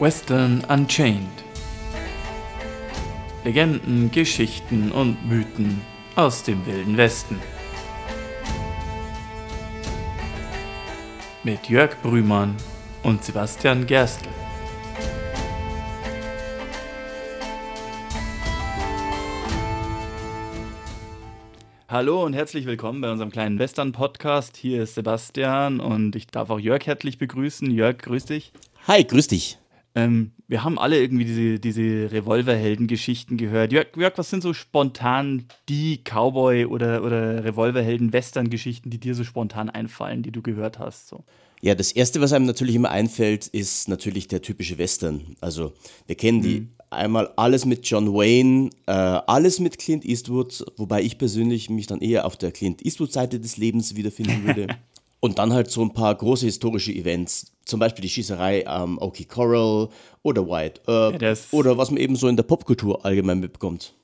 Western Unchained. Legenden, Geschichten und Mythen aus dem wilden Westen. Mit Jörg Brümann und Sebastian Gerstl. Hallo und herzlich willkommen bei unserem kleinen Western-Podcast. Hier ist Sebastian und ich darf auch Jörg herzlich begrüßen. Jörg, grüß dich. Hi, grüß dich. Ähm, wir haben alle irgendwie diese, diese Revolverhelden-Geschichten gehört. Jörg, Jörg, was sind so spontan die Cowboy- oder, oder Revolverhelden-Western-Geschichten, die dir so spontan einfallen, die du gehört hast? So? Ja, das Erste, was einem natürlich immer einfällt, ist natürlich der typische Western. Also wir kennen die mhm. einmal alles mit John Wayne, äh, alles mit Clint Eastwood, wobei ich persönlich mich dann eher auf der Clint Eastwood-Seite des Lebens wiederfinden würde. Und dann halt so ein paar große historische Events, zum Beispiel die Schießerei am Okie Coral oder White Earp ja, oder was man eben so in der Popkultur allgemein mitbekommt.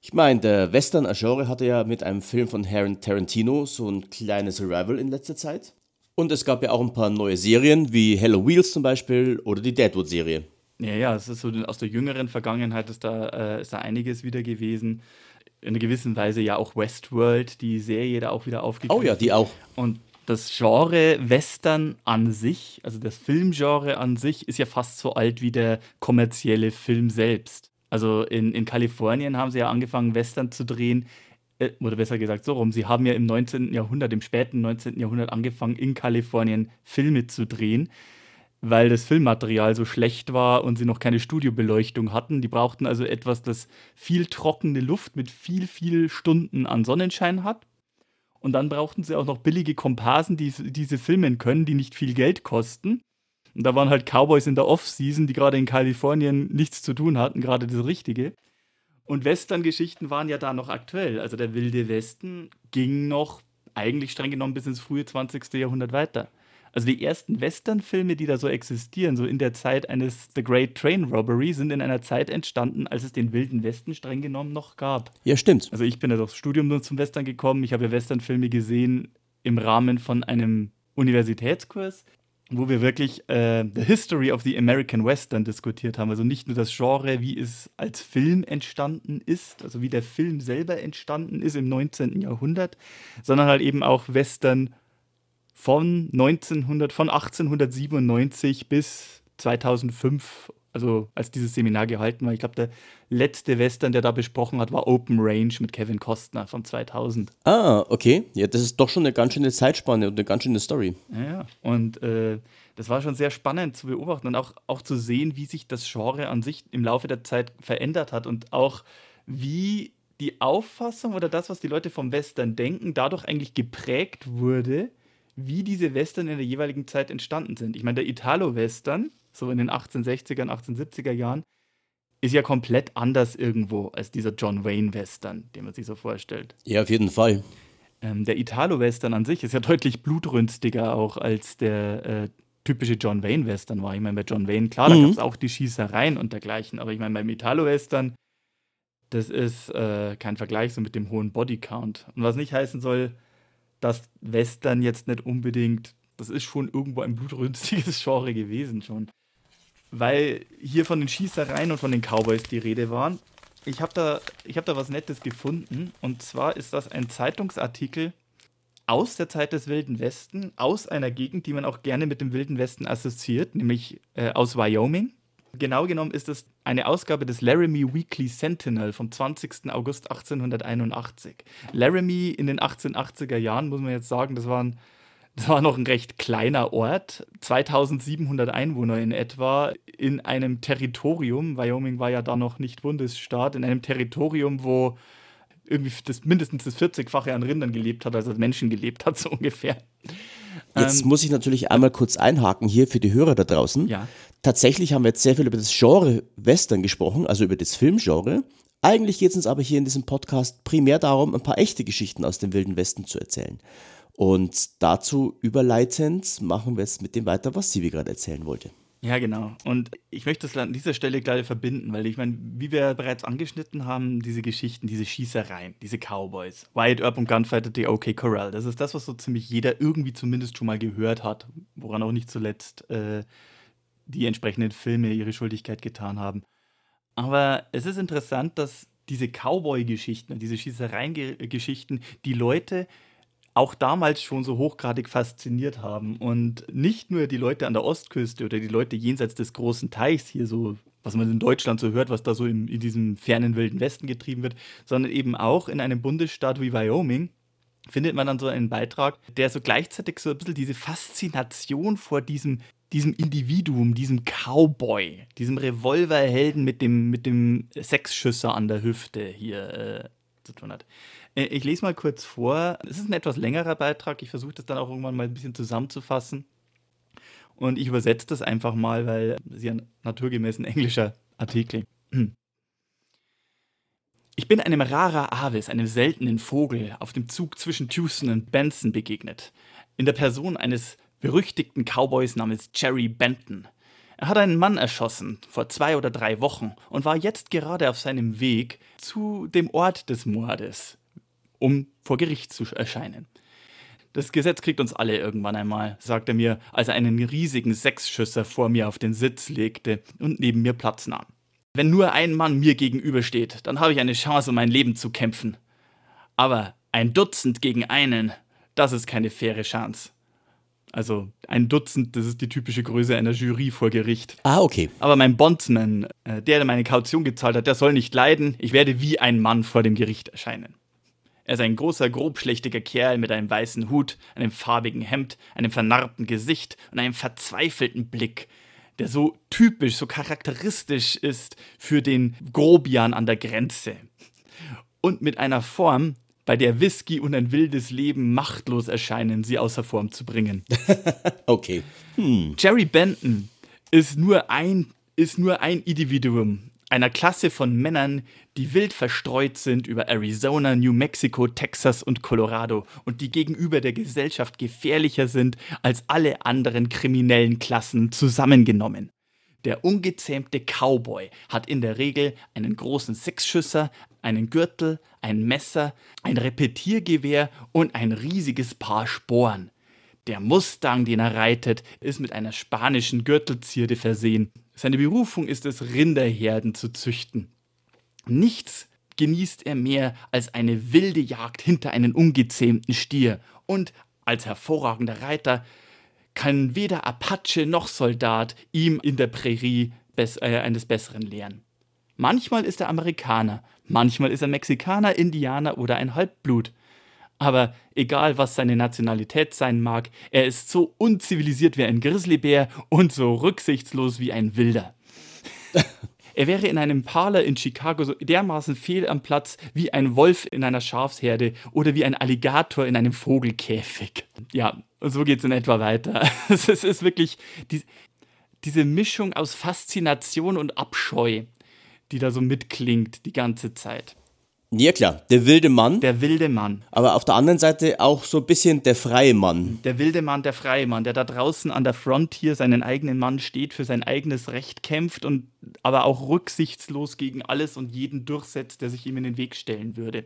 Ich meine, der Western-Genre hatte ja mit einem Film von Aaron Tarantino so ein kleines Revival in letzter Zeit. Und es gab ja auch ein paar neue Serien, wie Hello Wheels zum Beispiel oder die Deadwood-Serie. Ja, ja, es ist so aus der jüngeren Vergangenheit ist da, äh, ist da einiges wieder gewesen. In einer gewissen Weise ja auch Westworld, die Serie da auch wieder aufgegriffen. Oh ja, die auch. Und das Genre Western an sich, also das Filmgenre an sich, ist ja fast so alt wie der kommerzielle Film selbst. Also in, in Kalifornien haben sie ja angefangen, Western zu drehen, äh, oder besser gesagt so rum, sie haben ja im 19. Jahrhundert, im späten 19. Jahrhundert angefangen, in Kalifornien Filme zu drehen, weil das Filmmaterial so schlecht war und sie noch keine Studiobeleuchtung hatten. Die brauchten also etwas, das viel trockene Luft mit viel, viel Stunden an Sonnenschein hat und dann brauchten sie auch noch billige Komparsen, die diese filmen können, die nicht viel Geld kosten. Und da waren halt Cowboys in der Off-Season, die gerade in Kalifornien nichts zu tun hatten, gerade das Richtige. Und Western-Geschichten waren ja da noch aktuell. Also der Wilde Westen ging noch eigentlich streng genommen bis ins frühe 20. Jahrhundert weiter. Also die ersten Western-Filme, die da so existieren, so in der Zeit eines The Great Train Robbery, sind in einer Zeit entstanden, als es den Wilden Westen streng genommen noch gab. Ja, stimmt. Also ich bin ja durchs Studium nur zum Western gekommen. Ich habe ja Western-Filme gesehen im Rahmen von einem Universitätskurs, wo wir wirklich äh, The History of the American Western diskutiert haben. Also nicht nur das Genre, wie es als Film entstanden ist, also wie der Film selber entstanden ist im 19. Jahrhundert, sondern halt eben auch Western von 1900, von 1897 bis 2005, also als dieses Seminar gehalten war. Ich glaube, der letzte Western, der da besprochen hat, war Open Range mit Kevin Costner von 2000. Ah, okay. Ja, das ist doch schon eine ganz schöne Zeitspanne und eine ganz schöne Story. Ja, und äh, das war schon sehr spannend zu beobachten und auch, auch zu sehen, wie sich das Genre an sich im Laufe der Zeit verändert hat und auch wie die Auffassung oder das, was die Leute vom Western denken, dadurch eigentlich geprägt wurde, wie diese Western in der jeweiligen Zeit entstanden sind. Ich meine, der Italo-Western, so in den 1860er, 1870er Jahren, ist ja komplett anders irgendwo als dieser John Wayne-Western, den man sich so vorstellt. Ja, auf jeden Fall. Ähm, der Italo-Western an sich ist ja deutlich blutrünstiger auch als der äh, typische John Wayne-Western war. Ich meine, bei John Wayne, klar, mhm. da gab es auch die Schießereien und dergleichen, aber ich meine, beim Italo-Western, das ist äh, kein Vergleich so mit dem hohen Bodycount. Und was nicht heißen soll, dass Western jetzt nicht unbedingt, das ist schon irgendwo ein blutrünstiges Genre gewesen schon. Weil hier von den Schießereien und von den Cowboys die Rede waren. Ich habe da, hab da was Nettes gefunden. Und zwar ist das ein Zeitungsartikel aus der Zeit des Wilden Westen, aus einer Gegend, die man auch gerne mit dem Wilden Westen assoziiert, nämlich äh, aus Wyoming. Genau genommen ist es eine Ausgabe des Laramie Weekly Sentinel vom 20. August 1881. Laramie in den 1880er Jahren, muss man jetzt sagen, das, waren, das war noch ein recht kleiner Ort, 2700 Einwohner in etwa, in einem Territorium, Wyoming war ja da noch nicht Bundesstaat, in einem Territorium, wo irgendwie das, mindestens das 40-fache an Rindern gelebt hat, als als Menschen gelebt hat, so ungefähr. Jetzt ähm, muss ich natürlich einmal kurz einhaken hier für die Hörer da draußen. Ja. Tatsächlich haben wir jetzt sehr viel über das Genre Western gesprochen, also über das Filmgenre. Eigentlich geht es uns aber hier in diesem Podcast primär darum, ein paar echte Geschichten aus dem Wilden Westen zu erzählen. Und dazu überleitend machen wir jetzt mit dem weiter, was Sivi gerade erzählen wollte. Ja, genau. Und ich möchte das an dieser Stelle gleich verbinden, weil ich meine, wie wir bereits angeschnitten haben, diese Geschichten, diese Schießereien, diese Cowboys, Wyatt Earp und Gunfighter the OK Corral, das ist das, was so ziemlich jeder irgendwie zumindest schon mal gehört hat, woran auch nicht zuletzt äh, die entsprechenden Filme ihre Schuldigkeit getan haben. Aber es ist interessant, dass diese Cowboy-Geschichten, diese Schießereien-Geschichten die Leute auch damals schon so hochgradig fasziniert haben. Und nicht nur die Leute an der Ostküste oder die Leute jenseits des großen Teichs hier so, was man in Deutschland so hört, was da so in, in diesem fernen wilden Westen getrieben wird, sondern eben auch in einem Bundesstaat wie Wyoming findet man dann so einen Beitrag, der so gleichzeitig so ein bisschen diese Faszination vor diesem diesem Individuum, diesem Cowboy, diesem Revolverhelden mit dem, mit dem Sechsschüsser an der Hüfte hier äh, zu tun hat. Äh, ich lese mal kurz vor. Es ist ein etwas längerer Beitrag. Ich versuche das dann auch irgendwann mal ein bisschen zusammenzufassen. Und ich übersetze das einfach mal, weil es ja naturgemäß ein englischer Artikel. Ich bin einem Rara Avis, einem seltenen Vogel, auf dem Zug zwischen Tucson und Benson begegnet. In der Person eines berüchtigten Cowboys namens Jerry Benton. Er hat einen Mann erschossen vor zwei oder drei Wochen und war jetzt gerade auf seinem Weg zu dem Ort des Mordes, um vor Gericht zu erscheinen. Das Gesetz kriegt uns alle irgendwann einmal, sagte er mir, als er einen riesigen Sechsschüsser vor mir auf den Sitz legte und neben mir Platz nahm. Wenn nur ein Mann mir gegenübersteht, dann habe ich eine Chance, um mein Leben zu kämpfen. Aber ein Dutzend gegen einen, das ist keine faire Chance. Also ein Dutzend, das ist die typische Größe einer Jury vor Gericht. Ah, okay. Aber mein Bondsman, äh, der, der meine Kaution gezahlt hat, der soll nicht leiden. Ich werde wie ein Mann vor dem Gericht erscheinen. Er ist ein großer, grobschlächtiger Kerl mit einem weißen Hut, einem farbigen Hemd, einem vernarbten Gesicht und einem verzweifelten Blick, der so typisch, so charakteristisch ist für den Grobian an der Grenze. Und mit einer Form, bei der Whisky und ein wildes Leben machtlos erscheinen, sie außer Form zu bringen. okay. Hm. Jerry Benton ist nur ein ist nur ein Individuum einer Klasse von Männern, die wild verstreut sind über Arizona, New Mexico, Texas und Colorado und die gegenüber der Gesellschaft gefährlicher sind als alle anderen kriminellen Klassen zusammengenommen. Der ungezähmte Cowboy hat in der Regel einen großen Sechsschüsser, einen Gürtel, ein Messer, ein Repetiergewehr und ein riesiges Paar Sporen. Der Mustang, den er reitet, ist mit einer spanischen Gürtelzierde versehen. Seine Berufung ist es, Rinderherden zu züchten. Nichts genießt er mehr als eine wilde Jagd hinter einen ungezähmten Stier und als hervorragender Reiter kann weder Apache noch Soldat ihm in der Prärie bess äh, eines Besseren lehren. Manchmal ist er Amerikaner, manchmal ist er Mexikaner, Indianer oder ein Halbblut. Aber egal, was seine Nationalität sein mag, er ist so unzivilisiert wie ein Grizzlybär und so rücksichtslos wie ein Wilder. Er wäre in einem Parler in Chicago so dermaßen fehl am Platz wie ein Wolf in einer Schafsherde oder wie ein Alligator in einem Vogelkäfig. Ja, und so geht es in etwa weiter. Es ist wirklich die, diese Mischung aus Faszination und Abscheu, die da so mitklingt die ganze Zeit. Ja klar, der wilde Mann. Der wilde Mann. Aber auf der anderen Seite auch so ein bisschen der freie Mann. Der wilde Mann, der freie Mann, der da draußen an der Frontier seinen eigenen Mann steht, für sein eigenes Recht kämpft und aber auch rücksichtslos gegen alles und jeden durchsetzt, der sich ihm in den Weg stellen würde.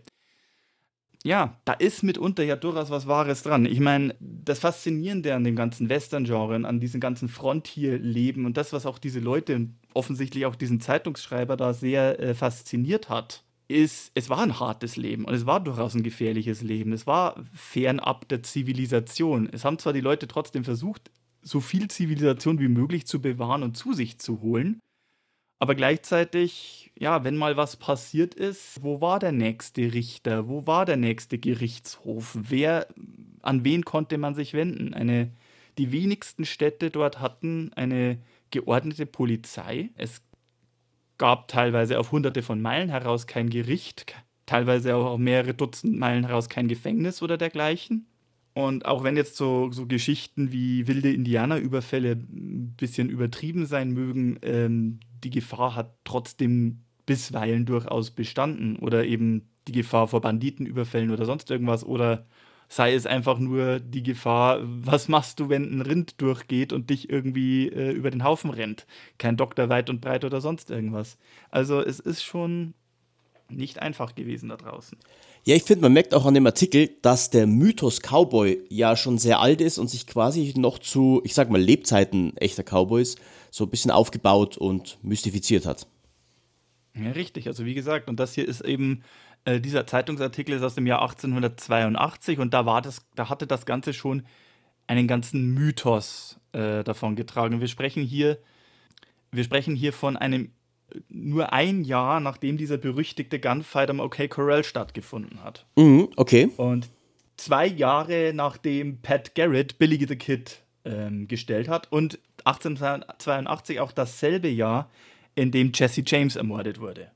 Ja, da ist mitunter ja durchaus was Wahres dran. Ich meine, das Faszinierende an dem ganzen Western-Genre, an diesem ganzen Frontier-Leben und das, was auch diese Leute, offensichtlich auch diesen Zeitungsschreiber da sehr äh, fasziniert hat, ist, es war ein hartes Leben und es war durchaus ein gefährliches Leben. Es war fernab der Zivilisation. Es haben zwar die Leute trotzdem versucht, so viel Zivilisation wie möglich zu bewahren und zu sich zu holen, aber gleichzeitig, ja, wenn mal was passiert ist, wo war der nächste Richter? Wo war der nächste Gerichtshof? Wer, an wen konnte man sich wenden? Eine, die wenigsten Städte dort hatten eine geordnete Polizei. Es gab teilweise auf hunderte von Meilen heraus kein Gericht, teilweise auch auf mehrere Dutzend Meilen heraus kein Gefängnis oder dergleichen. Und auch wenn jetzt so, so Geschichten wie wilde Indianerüberfälle ein bisschen übertrieben sein mögen, ähm, die Gefahr hat trotzdem bisweilen durchaus bestanden. Oder eben die Gefahr vor Banditenüberfällen oder sonst irgendwas. Oder sei es einfach nur die Gefahr, was machst du, wenn ein Rind durchgeht und dich irgendwie äh, über den Haufen rennt? Kein Doktor weit und breit oder sonst irgendwas. Also es ist schon nicht einfach gewesen da draußen. Ja, ich finde, man merkt auch an dem Artikel, dass der Mythos Cowboy ja schon sehr alt ist und sich quasi noch zu, ich sag mal, Lebzeiten echter Cowboys so ein bisschen aufgebaut und mystifiziert hat. Ja, richtig. Also wie gesagt, und das hier ist eben, äh, dieser Zeitungsartikel ist aus dem Jahr 1882 und da war das, da hatte das Ganze schon einen ganzen Mythos äh, davon getragen. Wir sprechen hier, wir sprechen hier von einem nur ein Jahr, nachdem dieser berüchtigte Gunfight am OK Corral stattgefunden hat. Mhm, okay. Und zwei Jahre nachdem Pat Garrett Billy the Kid ähm, gestellt hat und 1882 auch dasselbe Jahr, in dem Jesse James ermordet wurde.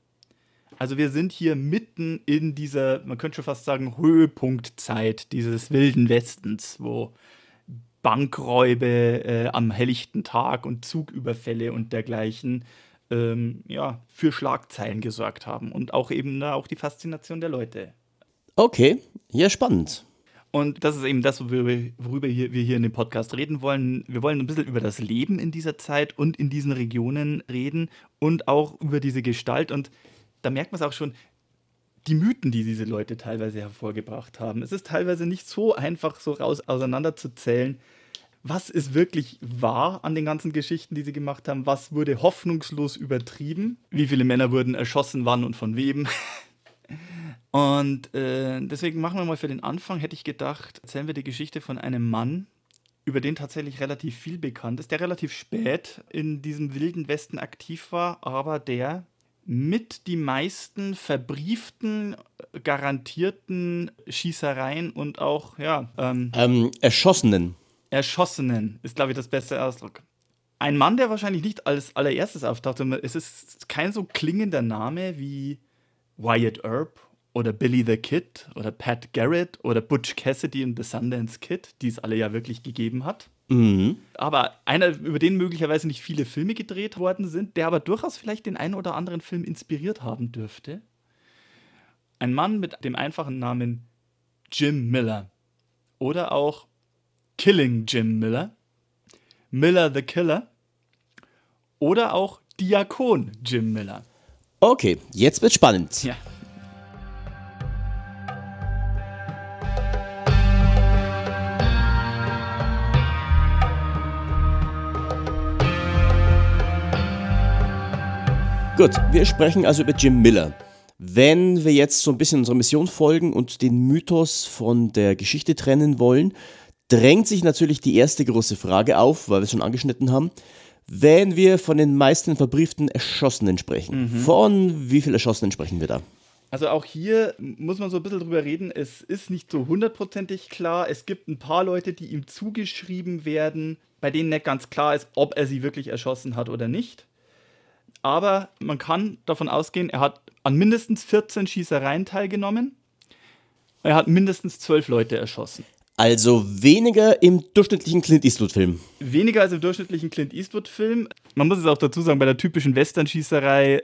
Also wir sind hier mitten in dieser, man könnte schon fast sagen, Höhepunktzeit dieses wilden Westens, wo Bankräube äh, am helllichten Tag und Zugüberfälle und dergleichen ähm, ja, für Schlagzeilen gesorgt haben und auch eben da auch die Faszination der Leute. Okay, ja, spannend. Und das ist eben das, worüber wir hier in dem Podcast reden wollen. Wir wollen ein bisschen über das Leben in dieser Zeit und in diesen Regionen reden und auch über diese Gestalt. Und da merkt man es auch schon, die Mythen, die diese Leute teilweise hervorgebracht haben. Es ist teilweise nicht so einfach, so raus auseinanderzuzählen, was ist wirklich wahr an den ganzen Geschichten, die sie gemacht haben, was wurde hoffnungslos übertrieben, wie viele Männer wurden erschossen, wann und von wem. und äh, deswegen machen wir mal für den Anfang, hätte ich gedacht, erzählen wir die Geschichte von einem Mann, über den tatsächlich relativ viel bekannt ist, der relativ spät in diesem wilden Westen aktiv war, aber der mit die meisten verbrieften, garantierten Schießereien und auch, ja. Ähm, ähm, Erschossenen Erschossenen ist, glaube ich, das beste Ausdruck. Ein Mann, der wahrscheinlich nicht als allererstes auftaucht. Es ist kein so klingender Name wie Wyatt Earp oder Billy the Kid oder Pat Garrett oder Butch Cassidy und The Sundance Kid, die es alle ja wirklich gegeben hat. Mhm. Aber einer, über den möglicherweise nicht viele Filme gedreht worden sind, der aber durchaus vielleicht den einen oder anderen Film inspiriert haben dürfte. Ein Mann mit dem einfachen Namen Jim Miller. Oder auch Killing Jim Miller, Miller the Killer oder auch Diakon Jim Miller. Okay, jetzt wird spannend. Ja. Gut, wir sprechen also über Jim Miller. Wenn wir jetzt so ein bisschen unserer Mission folgen und den Mythos von der Geschichte trennen wollen, drängt sich natürlich die erste große Frage auf, weil wir es schon angeschnitten haben. Wenn wir von den meisten verbrieften Erschossenen sprechen, mhm. von wie vielen Erschossenen sprechen wir da? Also auch hier muss man so ein bisschen drüber reden. Es ist nicht so hundertprozentig klar. Es gibt ein paar Leute, die ihm zugeschrieben werden, bei denen nicht ganz klar ist, ob er sie wirklich erschossen hat oder nicht. Aber man kann davon ausgehen, er hat an mindestens 14 Schießereien teilgenommen. Er hat mindestens zwölf Leute erschossen. Also weniger im durchschnittlichen Clint Eastwood-Film. Weniger als im durchschnittlichen Clint Eastwood-Film. Man muss es auch dazu sagen, bei der typischen Western-Schießerei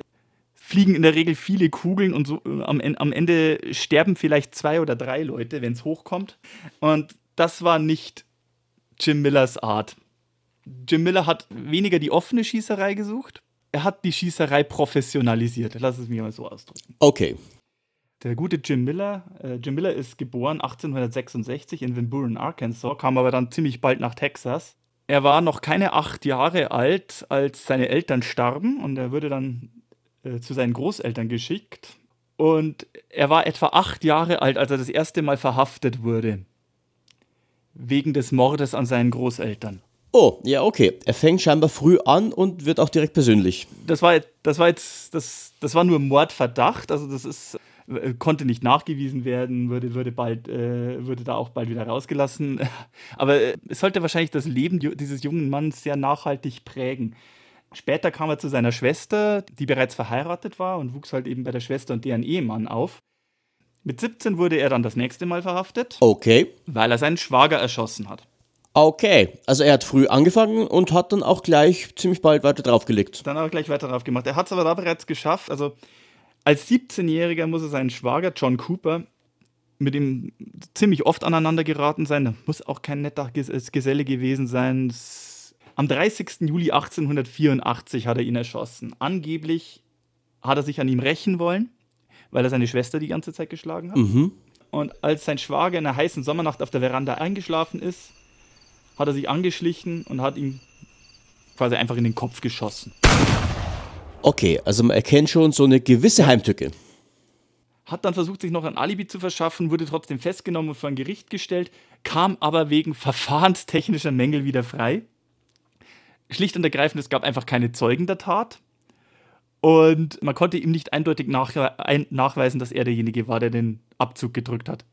fliegen in der Regel viele Kugeln und so, äh, am, am Ende sterben vielleicht zwei oder drei Leute, wenn es hochkommt. Und das war nicht Jim Millers Art. Jim Miller hat weniger die offene Schießerei gesucht. Er hat die Schießerei professionalisiert. Lass es mich mal so ausdrücken. Okay. Der gute Jim Miller, äh, Jim Miller ist geboren 1866 in Van Arkansas, kam aber dann ziemlich bald nach Texas. Er war noch keine acht Jahre alt, als seine Eltern starben und er wurde dann äh, zu seinen Großeltern geschickt. Und er war etwa acht Jahre alt, als er das erste Mal verhaftet wurde. Wegen des Mordes an seinen Großeltern. Oh, ja, okay. Er fängt scheinbar früh an und wird auch direkt persönlich. Das war, das war jetzt, das, das war nur Mordverdacht. Also das ist äh, konnte nicht nachgewiesen werden, würde, würde, bald, äh, würde da auch bald wieder rausgelassen. Aber äh, es sollte wahrscheinlich das Leben dieses jungen Mannes sehr nachhaltig prägen. Später kam er zu seiner Schwester, die bereits verheiratet war und wuchs halt eben bei der Schwester und deren Ehemann auf. Mit 17 wurde er dann das nächste Mal verhaftet. Okay. Weil er seinen Schwager erschossen hat. Okay, also er hat früh angefangen und hat dann auch gleich ziemlich bald weiter draufgelegt. Dann auch gleich weiter drauf gemacht. Er hat es aber da bereits geschafft. Also als 17-Jähriger muss er seinen Schwager John Cooper mit ihm ziemlich oft aneinander geraten sein. Das muss auch kein netter Geselle gewesen sein. Am 30. Juli 1884 hat er ihn erschossen. Angeblich hat er sich an ihm rächen wollen, weil er seine Schwester die ganze Zeit geschlagen hat. Mhm. Und als sein Schwager in einer heißen Sommernacht auf der Veranda eingeschlafen ist, hat er sich angeschlichen und hat ihm quasi einfach in den Kopf geschossen. Okay, also man erkennt schon so eine gewisse Heimtücke. Hat dann versucht, sich noch ein Alibi zu verschaffen, wurde trotzdem festgenommen und vor ein Gericht gestellt, kam aber wegen verfahrenstechnischer Mängel wieder frei. Schlicht und ergreifend, es gab einfach keine Zeugen der Tat. Und man konnte ihm nicht eindeutig nach, ein, nachweisen, dass er derjenige war, der den Abzug gedrückt hat.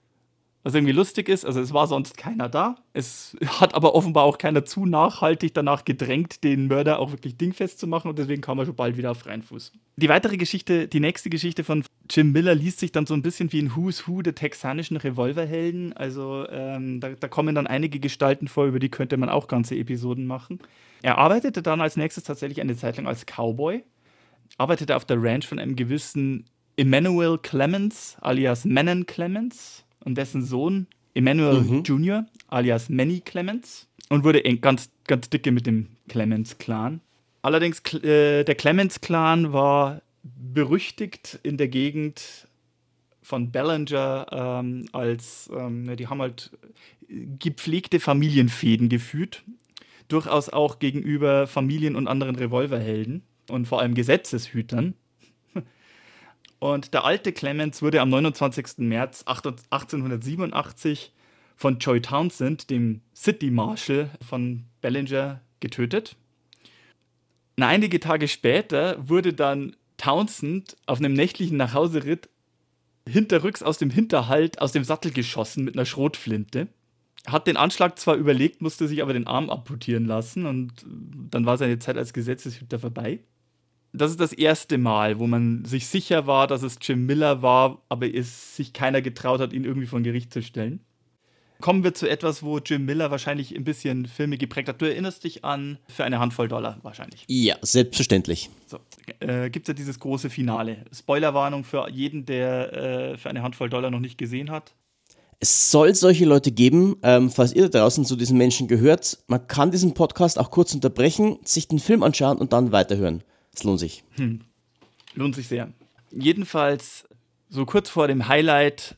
Was irgendwie lustig ist, also es war sonst keiner da. Es hat aber offenbar auch keiner zu nachhaltig danach gedrängt, den Mörder auch wirklich dingfest zu machen und deswegen kam er schon bald wieder auf freien Fuß. Die weitere Geschichte, die nächste Geschichte von Jim Miller liest sich dann so ein bisschen wie ein Who's Who der texanischen Revolverhelden. Also ähm, da, da kommen dann einige Gestalten vor, über die könnte man auch ganze Episoden machen. Er arbeitete dann als nächstes tatsächlich eine Zeit lang als Cowboy arbeitete auf der Ranch von einem gewissen Emmanuel Clemens, alias Menon Clemens, und dessen Sohn Emmanuel mhm. Jr., alias Manny Clemens, und wurde ganz, ganz dicke mit dem Clemens-Clan. Allerdings, äh, der Clemens-Clan war berüchtigt in der Gegend von Ballinger ähm, als, ähm, die haben halt gepflegte Familienfäden geführt, durchaus auch gegenüber Familien und anderen Revolverhelden und vor allem Gesetzeshütern. Und der alte Clemens wurde am 29. März 1887 von Joy Townsend, dem City Marshal von Bellinger, getötet. Und einige Tage später wurde dann Townsend auf einem nächtlichen Nachhauseritt hinterrücks aus dem Hinterhalt aus dem Sattel geschossen mit einer Schrotflinte. Hat den Anschlag zwar überlegt, musste sich aber den Arm amputieren lassen und dann war seine Zeit als Gesetzeshüter vorbei das ist das erste Mal, wo man sich sicher war, dass es Jim Miller war, aber es sich keiner getraut hat, ihn irgendwie vor Gericht zu stellen. Kommen wir zu etwas, wo Jim Miller wahrscheinlich ein bisschen Filme geprägt hat. Du erinnerst dich an für eine Handvoll Dollar wahrscheinlich. Ja, selbstverständlich. So, äh, Gibt es ja dieses große Finale. Spoilerwarnung für jeden, der äh, für eine Handvoll Dollar noch nicht gesehen hat. Es soll solche Leute geben, ähm, falls ihr da draußen zu diesen Menschen gehört. Man kann diesen Podcast auch kurz unterbrechen, sich den Film anschauen und dann weiterhören. Es lohnt sich. Hm. Lohnt sich sehr. Jedenfalls, so kurz vor dem Highlight,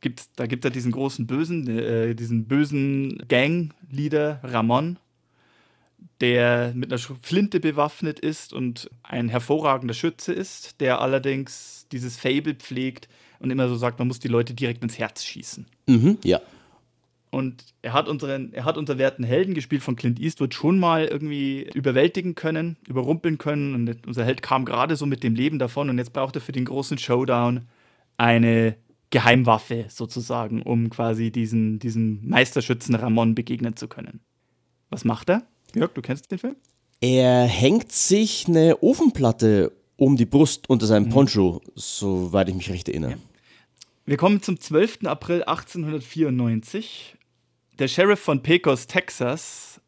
gibt's, da gibt es diesen großen Bösen, äh, diesen bösen Gang-Leader Ramon, der mit einer Flinte bewaffnet ist und ein hervorragender Schütze ist, der allerdings dieses Fable pflegt und immer so sagt, man muss die Leute direkt ins Herz schießen. Mhm, ja. Und er hat unseren, er hat unser werten Helden gespielt von Clint Eastwood schon mal irgendwie überwältigen können, überrumpeln können. Und unser Held kam gerade so mit dem Leben davon und jetzt braucht er für den großen Showdown eine Geheimwaffe sozusagen, um quasi diesen, diesen Meisterschützen Ramon begegnen zu können. Was macht er? Jörg, du kennst den Film? Er hängt sich eine Ofenplatte um die Brust unter seinem mhm. Poncho, mhm. soweit ich mich recht erinnere. Ja. Wir kommen zum 12. April 1894. Der Sheriff von Pecos, Texas,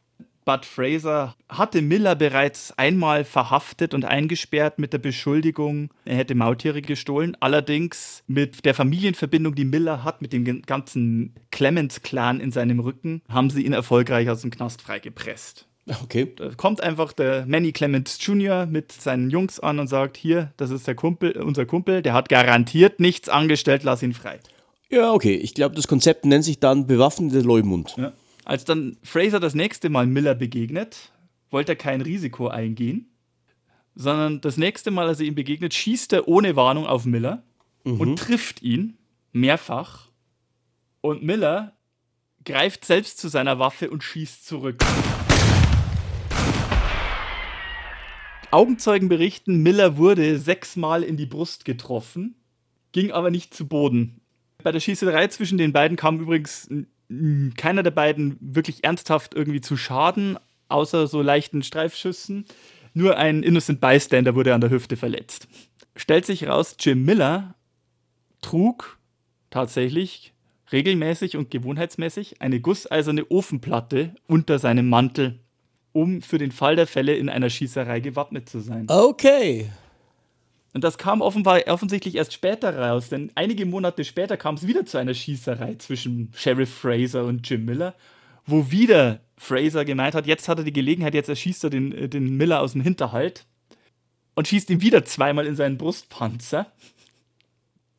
Bud Fraser, hatte Miller bereits einmal verhaftet und eingesperrt mit der Beschuldigung, er hätte Maultiere gestohlen. Allerdings mit der Familienverbindung, die Miller hat, mit dem ganzen Clemens-Clan in seinem Rücken, haben sie ihn erfolgreich aus dem Knast freigepresst. Okay. Da kommt einfach der Manny Clements Jr. mit seinen Jungs an und sagt: Hier, das ist der Kumpel, unser Kumpel, der hat garantiert nichts angestellt, lass ihn frei. Ja, okay. Ich glaube, das Konzept nennt sich dann bewaffnete Leumund. Ja. Als dann Fraser das nächste Mal Miller begegnet, wollte er kein Risiko eingehen, sondern das nächste Mal, als er ihm begegnet, schießt er ohne Warnung auf Miller mhm. und trifft ihn mehrfach. Und Miller greift selbst zu seiner Waffe und schießt zurück. Augenzeugen berichten, Miller wurde sechsmal in die Brust getroffen, ging aber nicht zu Boden. Bei der Schießerei zwischen den beiden kam übrigens keiner der beiden wirklich ernsthaft irgendwie zu Schaden, außer so leichten Streifschüssen. Nur ein Innocent Bystander wurde an der Hüfte verletzt. Stellt sich raus, Jim Miller trug tatsächlich regelmäßig und gewohnheitsmäßig eine gusseiserne Ofenplatte unter seinem Mantel, um für den Fall der Fälle in einer Schießerei gewappnet zu sein. Okay. Und das kam offenbar offensichtlich erst später raus, denn einige Monate später kam es wieder zu einer Schießerei zwischen Sheriff Fraser und Jim Miller, wo wieder Fraser gemeint hat, jetzt hat er die Gelegenheit, jetzt erschießt er den, äh, den Miller aus dem Hinterhalt und schießt ihn wieder zweimal in seinen Brustpanzer.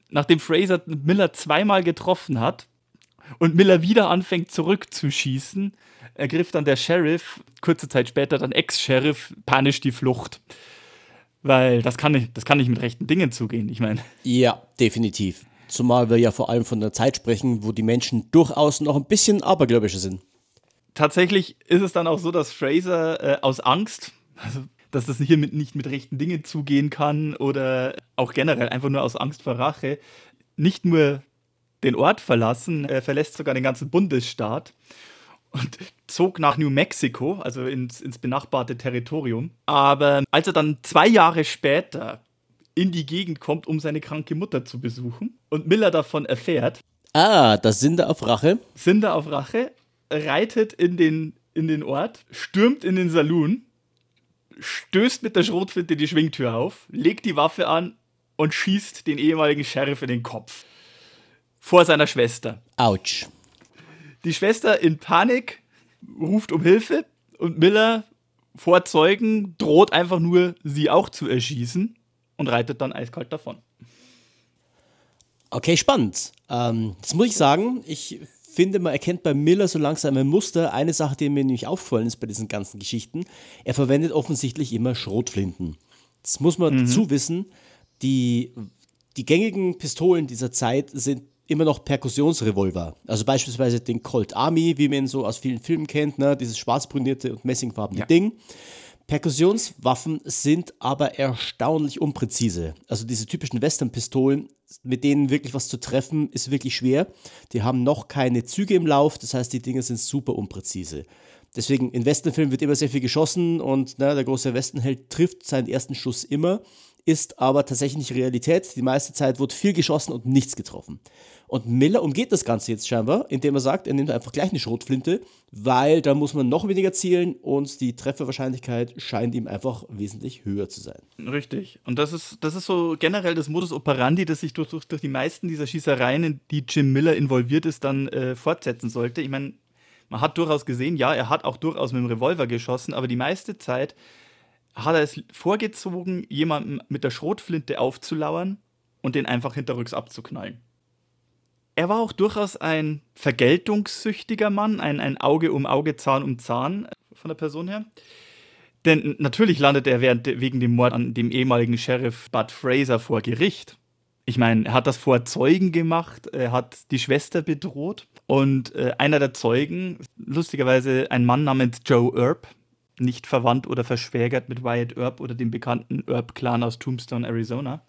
nachdem Fraser Miller zweimal getroffen hat und Miller wieder anfängt zurückzuschießen, ergriff dann der Sheriff, kurze Zeit später dann Ex-Sheriff, panisch die Flucht. Weil das kann, nicht, das kann nicht mit rechten Dingen zugehen, ich meine. Ja, definitiv. Zumal wir ja vor allem von einer Zeit sprechen, wo die Menschen durchaus noch ein bisschen abergläubischer sind. Tatsächlich ist es dann auch so, dass Fraser äh, aus Angst, also dass das hier mit, nicht mit rechten Dingen zugehen kann oder auch generell einfach nur aus Angst vor Rache, nicht nur den Ort verlassen, er verlässt sogar den ganzen Bundesstaat und zog nach New Mexico, also ins, ins benachbarte Territorium. Aber als er dann zwei Jahre später in die Gegend kommt, um seine kranke Mutter zu besuchen und Miller davon erfährt. Ah, das Sinde auf Rache. Sinde auf Rache, reitet in den, in den Ort, stürmt in den Saloon, stößt mit der Schrotflinte die Schwingtür auf, legt die Waffe an und schießt den ehemaligen Sheriff in den Kopf. Vor seiner Schwester. Autsch. Die Schwester in Panik ruft um Hilfe und Miller vor Zeugen droht einfach nur, sie auch zu erschießen und reitet dann eiskalt davon. Okay, spannend. Ähm, das muss ich sagen, ich finde, man erkennt bei Miller so langsam ein Muster. Eine Sache, die mir nämlich aufgefallen ist bei diesen ganzen Geschichten, er verwendet offensichtlich immer Schrotflinten. Das muss man mhm. dazu wissen. Die, die gängigen Pistolen dieser Zeit sind immer noch Perkussionsrevolver. Also beispielsweise den Colt Army, wie man ihn so aus vielen Filmen kennt, ne? dieses schwarzbrünierte und messingfarbene ja. Ding. Perkussionswaffen sind aber erstaunlich unpräzise. Also diese typischen Western-Pistolen, mit denen wirklich was zu treffen, ist wirklich schwer. Die haben noch keine Züge im Lauf, das heißt, die Dinge sind super unpräzise. Deswegen, in Westernfilmen wird immer sehr viel geschossen und na, der große Westernheld trifft seinen ersten Schuss immer, ist aber tatsächlich nicht Realität. Die meiste Zeit wird viel geschossen und nichts getroffen. Und Miller umgeht das Ganze jetzt scheinbar, indem er sagt, er nimmt einfach gleich eine Schrotflinte, weil da muss man noch weniger zielen und die Trefferwahrscheinlichkeit scheint ihm einfach wesentlich höher zu sein. Richtig. Und das ist, das ist so generell das Modus operandi, das sich durch, durch, die meisten dieser Schießereien, in die Jim Miller involviert ist, dann äh, fortsetzen sollte. Ich meine, man hat durchaus gesehen, ja, er hat auch durchaus mit dem Revolver geschossen, aber die meiste Zeit hat er es vorgezogen, jemanden mit der Schrotflinte aufzulauern und den einfach hinterrücks abzuknallen er war auch durchaus ein vergeltungssüchtiger Mann, ein, ein Auge um Auge, Zahn um Zahn von der Person her. Denn natürlich landet er während, wegen dem Mord an dem ehemaligen Sheriff Bud Fraser vor Gericht. Ich meine, er hat das vor Zeugen gemacht, er hat die Schwester bedroht und äh, einer der Zeugen, lustigerweise ein Mann namens Joe Earp, nicht verwandt oder verschwägert mit Wyatt Earp oder dem bekannten Earp-Clan aus Tombstone, Arizona,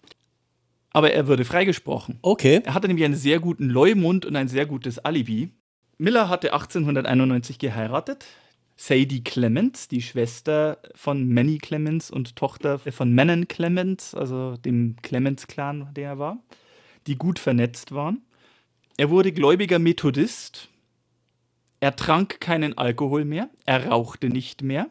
aber er würde freigesprochen. Okay. Er hatte nämlich einen sehr guten Leumund und ein sehr gutes Alibi. Miller hatte 1891 geheiratet. Sadie Clements, die Schwester von Manny Clements und Tochter von Manon Clements, also dem Clements-Clan, der er war, die gut vernetzt waren. Er wurde gläubiger Methodist. Er trank keinen Alkohol mehr, er rauchte nicht mehr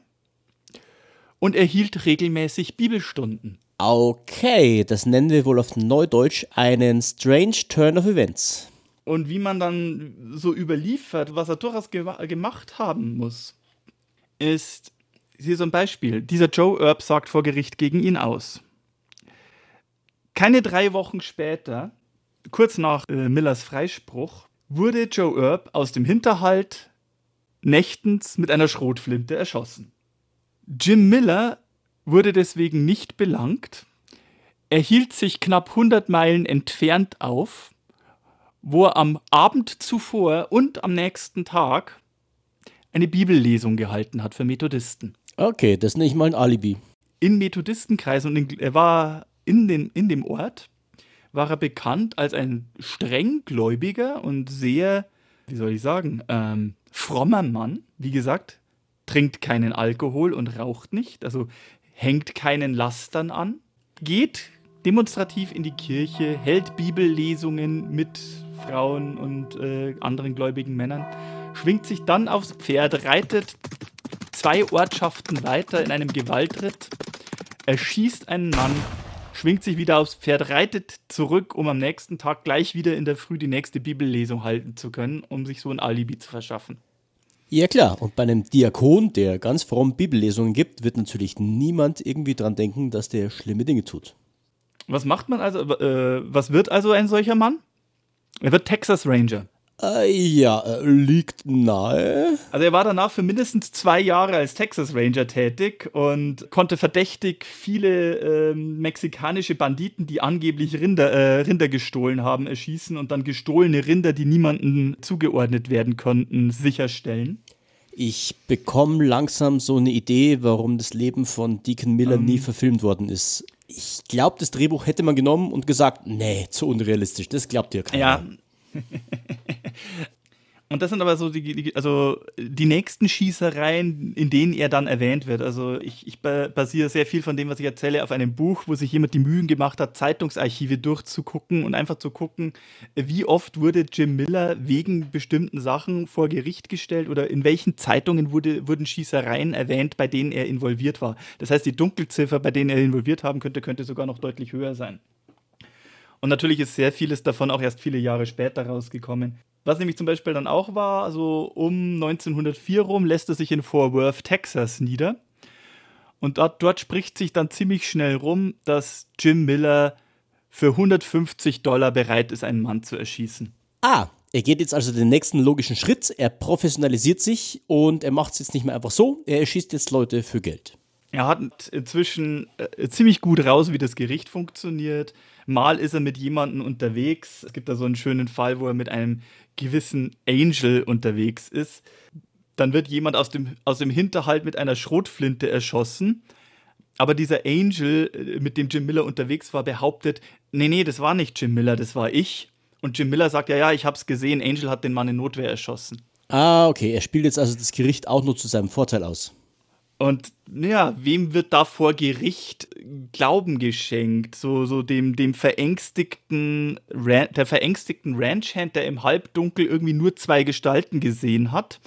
und er hielt regelmäßig Bibelstunden. Okay, das nennen wir wohl auf Neudeutsch einen Strange Turn of Events. Und wie man dann so überliefert, was er durchaus ge gemacht haben muss, ist hier so ein Beispiel. Dieser Joe Earp sagt vor Gericht gegen ihn aus. Keine drei Wochen später, kurz nach äh, Millers Freispruch, wurde Joe Earp aus dem Hinterhalt nächtens mit einer Schrotflinte erschossen. Jim Miller wurde deswegen nicht belangt. Er hielt sich knapp 100 Meilen entfernt auf, wo er am Abend zuvor und am nächsten Tag eine Bibellesung gehalten hat für Methodisten. Okay, das ist nicht mal ein Alibi. In Methodistenkreisen und er war in, den, in dem Ort, war er bekannt als ein strenggläubiger und sehr, wie soll ich sagen, ähm, frommer Mann. Wie gesagt, trinkt keinen Alkohol und raucht nicht. Also hängt keinen Lastern an, geht demonstrativ in die Kirche, hält Bibellesungen mit Frauen und äh, anderen gläubigen Männern, schwingt sich dann aufs Pferd, reitet zwei Ortschaften weiter in einem Gewaltritt, erschießt einen Mann, schwingt sich wieder aufs Pferd, reitet zurück, um am nächsten Tag gleich wieder in der Früh die nächste Bibellesung halten zu können, um sich so ein Alibi zu verschaffen. Ja klar, und bei einem Diakon, der ganz fromm Bibellesungen gibt, wird natürlich niemand irgendwie dran denken, dass der schlimme Dinge tut. Was macht man also? Äh, was wird also ein solcher Mann? Er wird Texas Ranger. Äh, ja, äh, liegt nahe. Also er war danach für mindestens zwei Jahre als Texas Ranger tätig und konnte verdächtig viele äh, mexikanische Banditen, die angeblich Rinder, äh, Rinder gestohlen haben, erschießen und dann gestohlene Rinder, die niemandem zugeordnet werden konnten, sicherstellen. Ich bekomme langsam so eine Idee, warum das Leben von Deacon Miller um. nie ähm. verfilmt worden ist. Ich glaube, das Drehbuch hätte man genommen und gesagt, nee, zu unrealistisch, das glaubt ihr keiner. Ja. Und das sind aber so die, die, also die nächsten Schießereien, in denen er dann erwähnt wird. Also ich, ich basiere sehr viel von dem, was ich erzähle, auf einem Buch, wo sich jemand die Mühen gemacht hat, Zeitungsarchive durchzugucken und einfach zu gucken, wie oft wurde Jim Miller wegen bestimmten Sachen vor Gericht gestellt oder in welchen Zeitungen wurde, wurden Schießereien erwähnt, bei denen er involviert war. Das heißt, die Dunkelziffer, bei denen er involviert haben könnte, könnte sogar noch deutlich höher sein. Und natürlich ist sehr vieles davon auch erst viele Jahre später rausgekommen. Was nämlich zum Beispiel dann auch war, also um 1904 rum lässt er sich in Fort Worth, Texas nieder. Und dort, dort spricht sich dann ziemlich schnell rum, dass Jim Miller für 150 Dollar bereit ist, einen Mann zu erschießen. Ah, er geht jetzt also den nächsten logischen Schritt. Er professionalisiert sich und er macht es jetzt nicht mehr einfach so. Er erschießt jetzt Leute für Geld. Er hat inzwischen äh, ziemlich gut raus, wie das Gericht funktioniert. Mal ist er mit jemandem unterwegs. Es gibt da so einen schönen Fall, wo er mit einem gewissen Angel unterwegs ist. Dann wird jemand aus dem, aus dem Hinterhalt mit einer Schrotflinte erschossen. Aber dieser Angel, äh, mit dem Jim Miller unterwegs war, behauptet, nee, nee, das war nicht Jim Miller, das war ich. Und Jim Miller sagt, ja, ja, ich hab's gesehen, Angel hat den Mann in Notwehr erschossen. Ah, okay, er spielt jetzt also das Gericht auch nur zu seinem Vorteil aus. Und ja, wem wird da vor Gericht Glauben geschenkt? So, so dem, dem verängstigten, Ran der verängstigten Ranchhand, der im Halbdunkel irgendwie nur zwei Gestalten gesehen hat?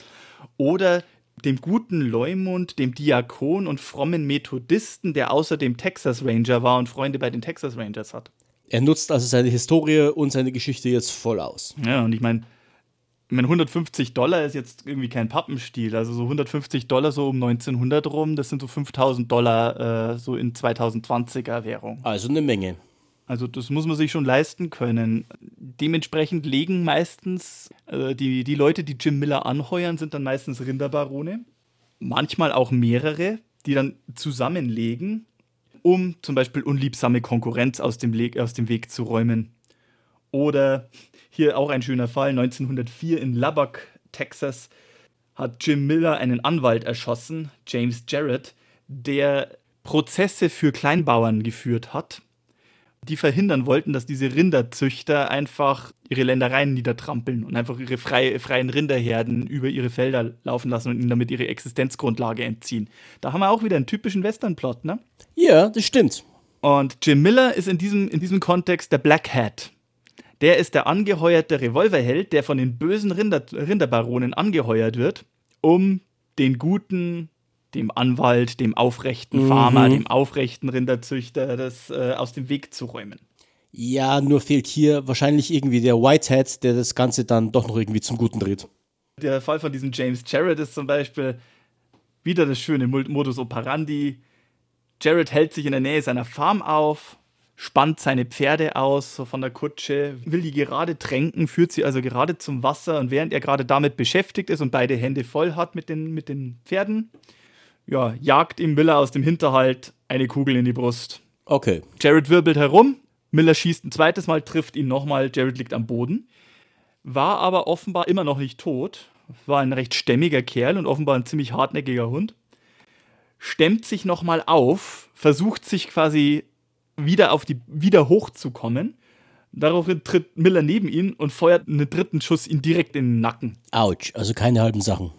Oder dem guten Leumund, dem Diakon und frommen Methodisten, der außerdem Texas Ranger war und Freunde bei den Texas Rangers hat? Er nutzt also seine Historie und seine Geschichte jetzt voll aus. Ja, und ich meine, ich meine, 150 Dollar ist jetzt irgendwie kein Pappenstiel. Also so 150 Dollar so um 1900 rum, das sind so 5000 Dollar äh, so in 2020er Währung. Also eine Menge. Also das muss man sich schon leisten können. Dementsprechend legen meistens äh, die, die Leute, die Jim Miller anheuern, sind dann meistens Rinderbarone. Manchmal auch mehrere, die dann zusammenlegen, um zum Beispiel unliebsame Konkurrenz aus dem, Le aus dem Weg zu räumen. Oder hier auch ein schöner Fall. 1904 in Lubbock, Texas, hat Jim Miller einen Anwalt erschossen, James Jarrett, der Prozesse für Kleinbauern geführt hat, die verhindern wollten, dass diese Rinderzüchter einfach ihre Ländereien niedertrampeln und einfach ihre frei, freien Rinderherden über ihre Felder laufen lassen und ihnen damit ihre Existenzgrundlage entziehen. Da haben wir auch wieder einen typischen Western-Plot, ne? Ja, das stimmt. Und Jim Miller ist in diesem, in diesem Kontext der Black Hat. Der ist der angeheuerte Revolverheld, der von den bösen Rinder, Rinderbaronen angeheuert wird, um den guten, dem Anwalt, dem aufrechten Farmer, mhm. dem aufrechten Rinderzüchter das äh, aus dem Weg zu räumen. Ja, nur fehlt hier wahrscheinlich irgendwie der Whitehead, der das Ganze dann doch noch irgendwie zum Guten dreht. Der Fall von diesem James Jarrett ist zum Beispiel wieder das schöne Modus operandi. Jarrett hält sich in der Nähe seiner Farm auf, spannt seine Pferde aus, so von der Kutsche, will die gerade tränken, führt sie also gerade zum Wasser und während er gerade damit beschäftigt ist und beide Hände voll hat mit den, mit den Pferden, ja, jagt ihm Miller aus dem Hinterhalt eine Kugel in die Brust. Okay. Jared wirbelt herum, Miller schießt ein zweites Mal, trifft ihn nochmal, Jared liegt am Boden, war aber offenbar immer noch nicht tot, war ein recht stämmiger Kerl und offenbar ein ziemlich hartnäckiger Hund, stemmt sich nochmal auf, versucht sich quasi wieder auf die wieder hochzukommen. Daraufhin tritt Miller neben ihn und feuert einen dritten Schuss ihn direkt in den Nacken. Autsch, also keine halben Sachen.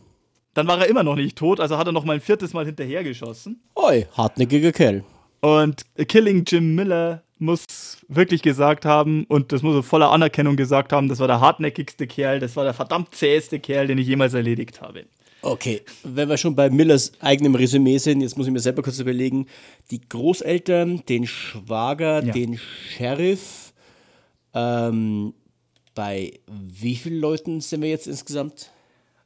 Dann war er immer noch nicht tot, also hat er noch mal ein viertes Mal hinterhergeschossen. Oi, hartnäckiger Kerl. Und Killing Jim Miller muss wirklich gesagt haben, und das muss er voller Anerkennung gesagt haben, das war der hartnäckigste Kerl, das war der verdammt zäheste Kerl, den ich jemals erledigt habe. Okay, wenn wir schon bei Millers eigenem Resümee sind, jetzt muss ich mir selber kurz überlegen, die Großeltern, den Schwager, ja. den Sheriff, ähm, bei wie vielen Leuten sind wir jetzt insgesamt?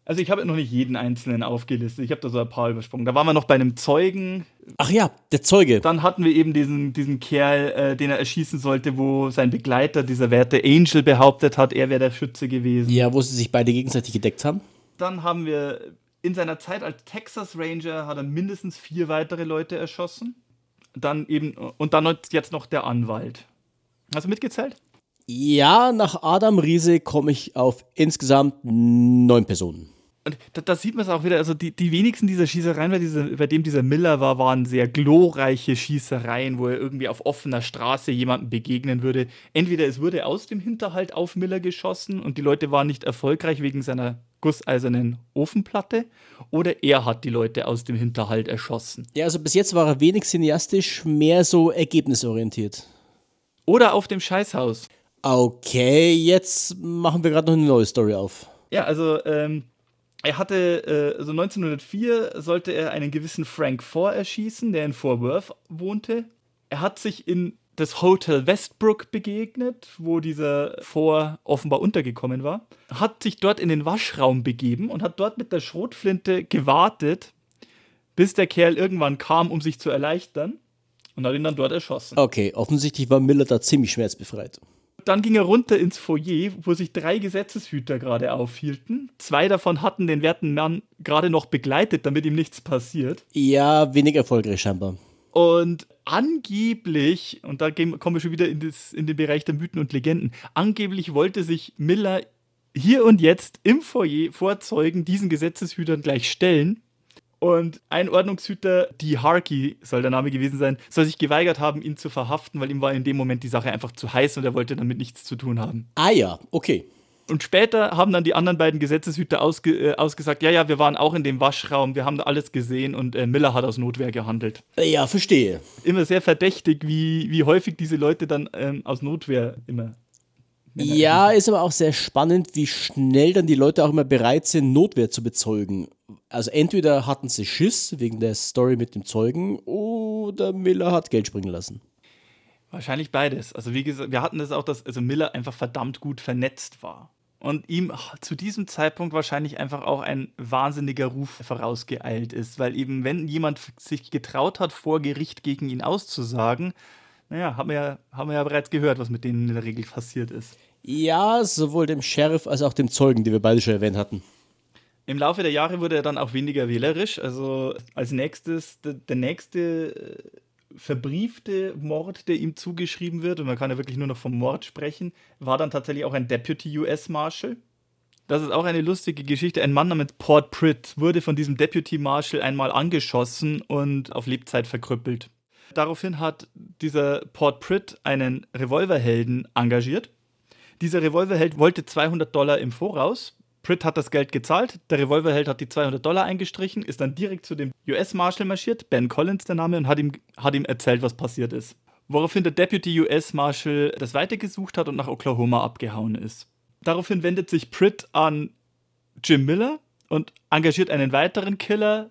Also ich habe noch nicht jeden einzelnen aufgelistet. Ich habe da so ein paar übersprungen. Da waren wir noch bei einem Zeugen. Ach ja, der Zeuge. Dann hatten wir eben diesen, diesen Kerl, äh, den er erschießen sollte, wo sein Begleiter, dieser werte Angel, behauptet hat, er wäre der Schütze gewesen. Ja, wo sie sich beide gegenseitig gedeckt haben. Dann haben wir in seiner Zeit als Texas Ranger hat er mindestens vier weitere Leute erschossen. Dann eben, und dann jetzt noch der Anwalt. Hast du mitgezählt? Ja, nach Adam Riese komme ich auf insgesamt neun Personen. Und da, da sieht man es auch wieder, also die, die wenigsten dieser Schießereien, bei, dieser, bei dem dieser Miller war, waren sehr glorreiche Schießereien, wo er irgendwie auf offener Straße jemandem begegnen würde. Entweder es wurde aus dem Hinterhalt auf Miller geschossen und die Leute waren nicht erfolgreich wegen seiner gusseisernen Ofenplatte, oder er hat die Leute aus dem Hinterhalt erschossen. Ja, also bis jetzt war er wenig cineastisch, mehr so ergebnisorientiert. Oder auf dem Scheißhaus. Okay, jetzt machen wir gerade noch eine neue Story auf. Ja, also ähm, er hatte, äh, also 1904 sollte er einen gewissen Frank Four erschießen, der in Fort Worth wohnte. Er hat sich in das Hotel Westbrook begegnet, wo dieser Four offenbar untergekommen war. Hat sich dort in den Waschraum begeben und hat dort mit der Schrotflinte gewartet, bis der Kerl irgendwann kam, um sich zu erleichtern. Und hat ihn dann dort erschossen. Okay, offensichtlich war Miller da ziemlich schmerzbefreit. Dann ging er runter ins Foyer, wo sich drei Gesetzeshüter gerade aufhielten. Zwei davon hatten den werten Mann gerade noch begleitet, damit ihm nichts passiert. Ja, wenig erfolgreich scheinbar. Und angeblich, und da kommen wir schon wieder in, das, in den Bereich der Mythen und Legenden, angeblich wollte sich Miller hier und jetzt im Foyer vor Zeugen diesen Gesetzeshütern gleich stellen und ein Ordnungshüter, die Harkey soll der Name gewesen sein, soll sich geweigert haben, ihn zu verhaften, weil ihm war in dem Moment die Sache einfach zu heiß und er wollte damit nichts zu tun haben. Ah ja, okay. Und später haben dann die anderen beiden Gesetzeshüter ausge, äh, ausgesagt, ja, ja, wir waren auch in dem Waschraum, wir haben da alles gesehen und äh, Miller hat aus Notwehr gehandelt. Ja, verstehe. Immer sehr verdächtig, wie, wie häufig diese Leute dann ähm, aus Notwehr immer ja, ist aber auch sehr spannend, wie schnell dann die Leute auch immer bereit sind, Notwehr zu bezeugen. Also entweder hatten sie Schiss wegen der Story mit dem Zeugen oder Miller hat Geld springen lassen. Wahrscheinlich beides. Also wie gesagt, wir hatten das auch, dass also Miller einfach verdammt gut vernetzt war. Und ihm zu diesem Zeitpunkt wahrscheinlich einfach auch ein wahnsinniger Ruf vorausgeeilt ist, weil eben, wenn jemand sich getraut hat, vor Gericht gegen ihn auszusagen, naja, haben wir, ja, haben wir ja bereits gehört, was mit denen in der Regel passiert ist. Ja, sowohl dem Sheriff als auch dem Zeugen, die wir beide schon erwähnt hatten. Im Laufe der Jahre wurde er dann auch weniger wählerisch. Also als nächstes, der, der nächste äh, verbriefte Mord, der ihm zugeschrieben wird, und man kann ja wirklich nur noch vom Mord sprechen, war dann tatsächlich auch ein Deputy US Marshal. Das ist auch eine lustige Geschichte. Ein Mann namens Port Pritt wurde von diesem Deputy Marshal einmal angeschossen und auf Lebzeit verkrüppelt. Daraufhin hat dieser Port Pritt einen Revolverhelden engagiert. Dieser Revolverheld wollte 200 Dollar im Voraus. Pritt hat das Geld gezahlt, der Revolverheld hat die 200 Dollar eingestrichen, ist dann direkt zu dem US-Marshal marschiert, Ben Collins der Name, und hat ihm, hat ihm erzählt, was passiert ist. Woraufhin der Deputy US-Marshal das weitergesucht hat und nach Oklahoma abgehauen ist. Daraufhin wendet sich Pritt an Jim Miller und engagiert einen weiteren Killer,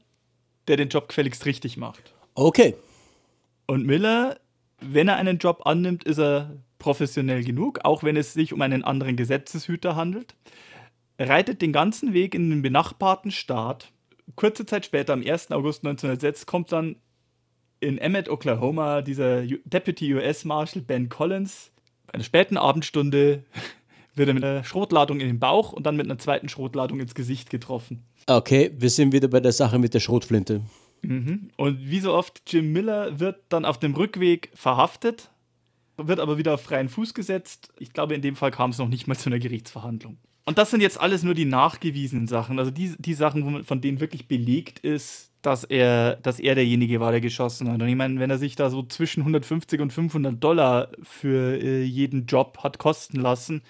der den Job gefälligst richtig macht. Okay. Und Miller, wenn er einen Job annimmt, ist er professionell genug, auch wenn es sich um einen anderen Gesetzeshüter handelt. Reitet den ganzen Weg in den benachbarten Staat. Kurze Zeit später, am 1. August 1906, kommt dann in Emmett, Oklahoma, dieser Deputy US Marshal Ben Collins. Bei einer späten Abendstunde wird er mit einer Schrotladung in den Bauch und dann mit einer zweiten Schrotladung ins Gesicht getroffen. Okay, wir sind wieder bei der Sache mit der Schrotflinte. Mhm. Und wie so oft, Jim Miller wird dann auf dem Rückweg verhaftet, wird aber wieder auf freien Fuß gesetzt. Ich glaube, in dem Fall kam es noch nicht mal zu einer Gerichtsverhandlung. Und das sind jetzt alles nur die nachgewiesenen Sachen, also die, die Sachen, von denen wirklich belegt ist, dass er, dass er derjenige war, der geschossen hat. Und ich meine, wenn er sich da so zwischen 150 und 500 Dollar für äh, jeden Job hat kosten lassen,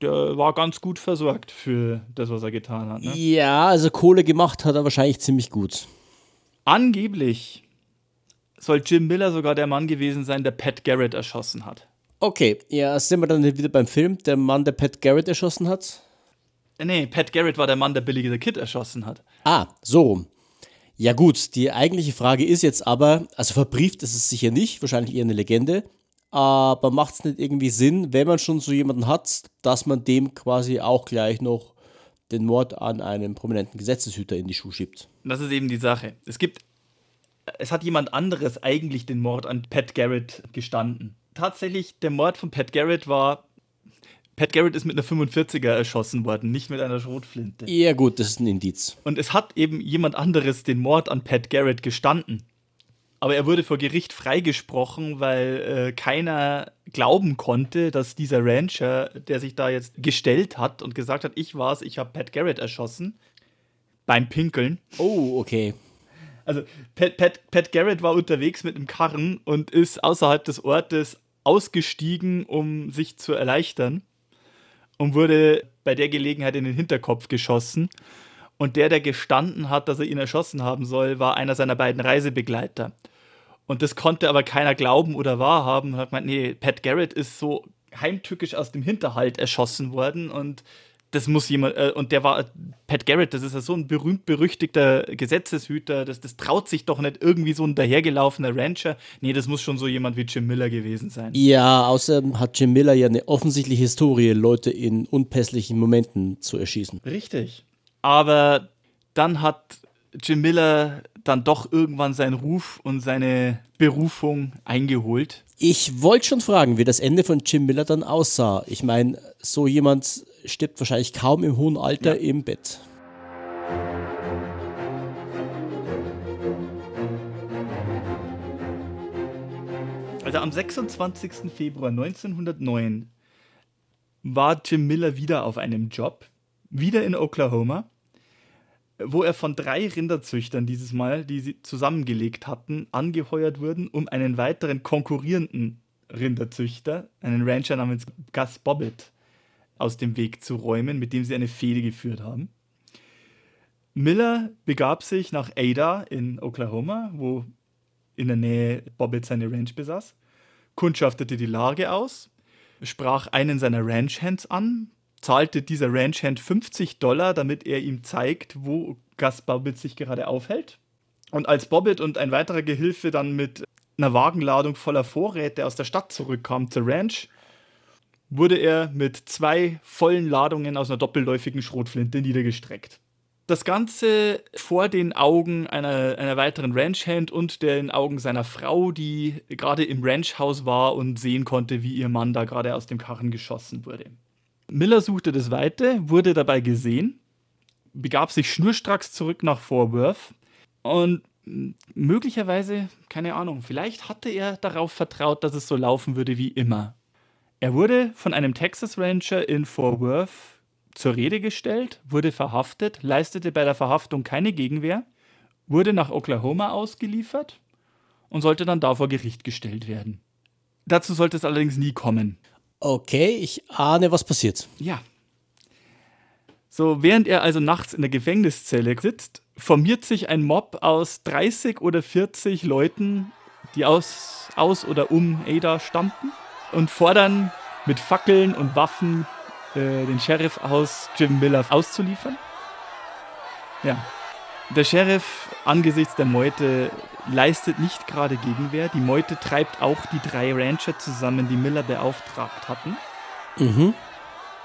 der war ganz gut versorgt für das, was er getan hat. Ne? Ja, also Kohle gemacht hat er wahrscheinlich ziemlich gut. Angeblich soll Jim Miller sogar der Mann gewesen sein, der Pat Garrett erschossen hat. Okay, ja, sind wir dann wieder beim Film, der Mann, der Pat Garrett erschossen hat? Nee, Pat Garrett war der Mann, der Billy the Kid erschossen hat. Ah, so rum. Ja gut, die eigentliche Frage ist jetzt aber, also verbrieft ist es sicher nicht, wahrscheinlich eher eine Legende, aber macht es nicht irgendwie Sinn, wenn man schon so jemanden hat, dass man dem quasi auch gleich noch den Mord an einem prominenten Gesetzeshüter in die Schuhe schiebt. Das ist eben die Sache. Es gibt, es hat jemand anderes eigentlich den Mord an Pat Garrett gestanden. Tatsächlich, der Mord von Pat Garrett war Pat Garrett ist mit einer 45er erschossen worden, nicht mit einer Schrotflinte. Ja, gut, das ist ein Indiz. Und es hat eben jemand anderes den Mord an Pat Garrett gestanden. Aber er wurde vor Gericht freigesprochen, weil äh, keiner glauben konnte, dass dieser Rancher, der sich da jetzt gestellt hat und gesagt hat, ich war's, ich habe Pat Garrett erschossen, beim Pinkeln. Oh, okay. Also Pat, Pat, Pat Garrett war unterwegs mit einem Karren und ist außerhalb des Ortes ausgestiegen, um sich zu erleichtern und wurde bei der Gelegenheit in den Hinterkopf geschossen. Und der, der gestanden hat, dass er ihn erschossen haben soll, war einer seiner beiden Reisebegleiter. Und das konnte aber keiner glauben oder wahrhaben. Und hat gemeint, nee, Pat Garrett ist so heimtückisch aus dem Hinterhalt erschossen worden und das muss jemand, äh, und der war, Pat Garrett, das ist ja so ein berühmt-berüchtigter Gesetzeshüter, das, das traut sich doch nicht irgendwie so ein dahergelaufener Rancher. Nee, das muss schon so jemand wie Jim Miller gewesen sein. Ja, außerdem hat Jim Miller ja eine offensichtliche Historie, Leute in unpässlichen Momenten zu erschießen. Richtig. Aber dann hat Jim Miller dann doch irgendwann seinen Ruf und seine Berufung eingeholt. Ich wollte schon fragen, wie das Ende von Jim Miller dann aussah. Ich meine, so jemand stirbt wahrscheinlich kaum im hohen Alter ja. im Bett. Also am 26. Februar 1909 war Jim Miller wieder auf einem Job, wieder in Oklahoma, wo er von drei Rinderzüchtern dieses Mal, die sie zusammengelegt hatten, angeheuert wurden, um einen weiteren konkurrierenden Rinderzüchter, einen Rancher namens Gus Bobbitt, aus dem Weg zu räumen, mit dem sie eine Fehde geführt haben. Miller begab sich nach Ada in Oklahoma, wo in der Nähe Bobbitt seine Ranch besaß, kundschaftete die Lage aus, sprach einen seiner Ranchhands an, zahlte dieser Ranchhand 50 Dollar, damit er ihm zeigt, wo Gus Bobbitt sich gerade aufhält. Und als Bobbitt und ein weiterer Gehilfe dann mit einer Wagenladung voller Vorräte aus der Stadt zurückkam zur Ranch, wurde er mit zwei vollen Ladungen aus einer doppelläufigen Schrotflinte niedergestreckt. Das Ganze vor den Augen einer, einer weiteren Ranchhand und den Augen seiner Frau, die gerade im Ranchhaus war und sehen konnte, wie ihr Mann da gerade aus dem Karren geschossen wurde. Miller suchte das Weite, wurde dabei gesehen, begab sich schnurstracks zurück nach Fort Worth und möglicherweise, keine Ahnung, vielleicht hatte er darauf vertraut, dass es so laufen würde wie immer. Er wurde von einem Texas Ranger in Fort Worth zur Rede gestellt, wurde verhaftet, leistete bei der Verhaftung keine Gegenwehr, wurde nach Oklahoma ausgeliefert und sollte dann da vor Gericht gestellt werden. Dazu sollte es allerdings nie kommen. Okay, ich ahne, was passiert. Ja. So, während er also nachts in der Gefängniszelle sitzt, formiert sich ein Mob aus 30 oder 40 Leuten, die aus, aus oder um Ada stammten und fordern mit Fackeln und Waffen äh, den Sheriff aus, Jim Miller auszuliefern. Ja. Der Sheriff angesichts der Meute leistet nicht gerade Gegenwehr. Die Meute treibt auch die drei Rancher zusammen, die Miller beauftragt hatten. Mhm.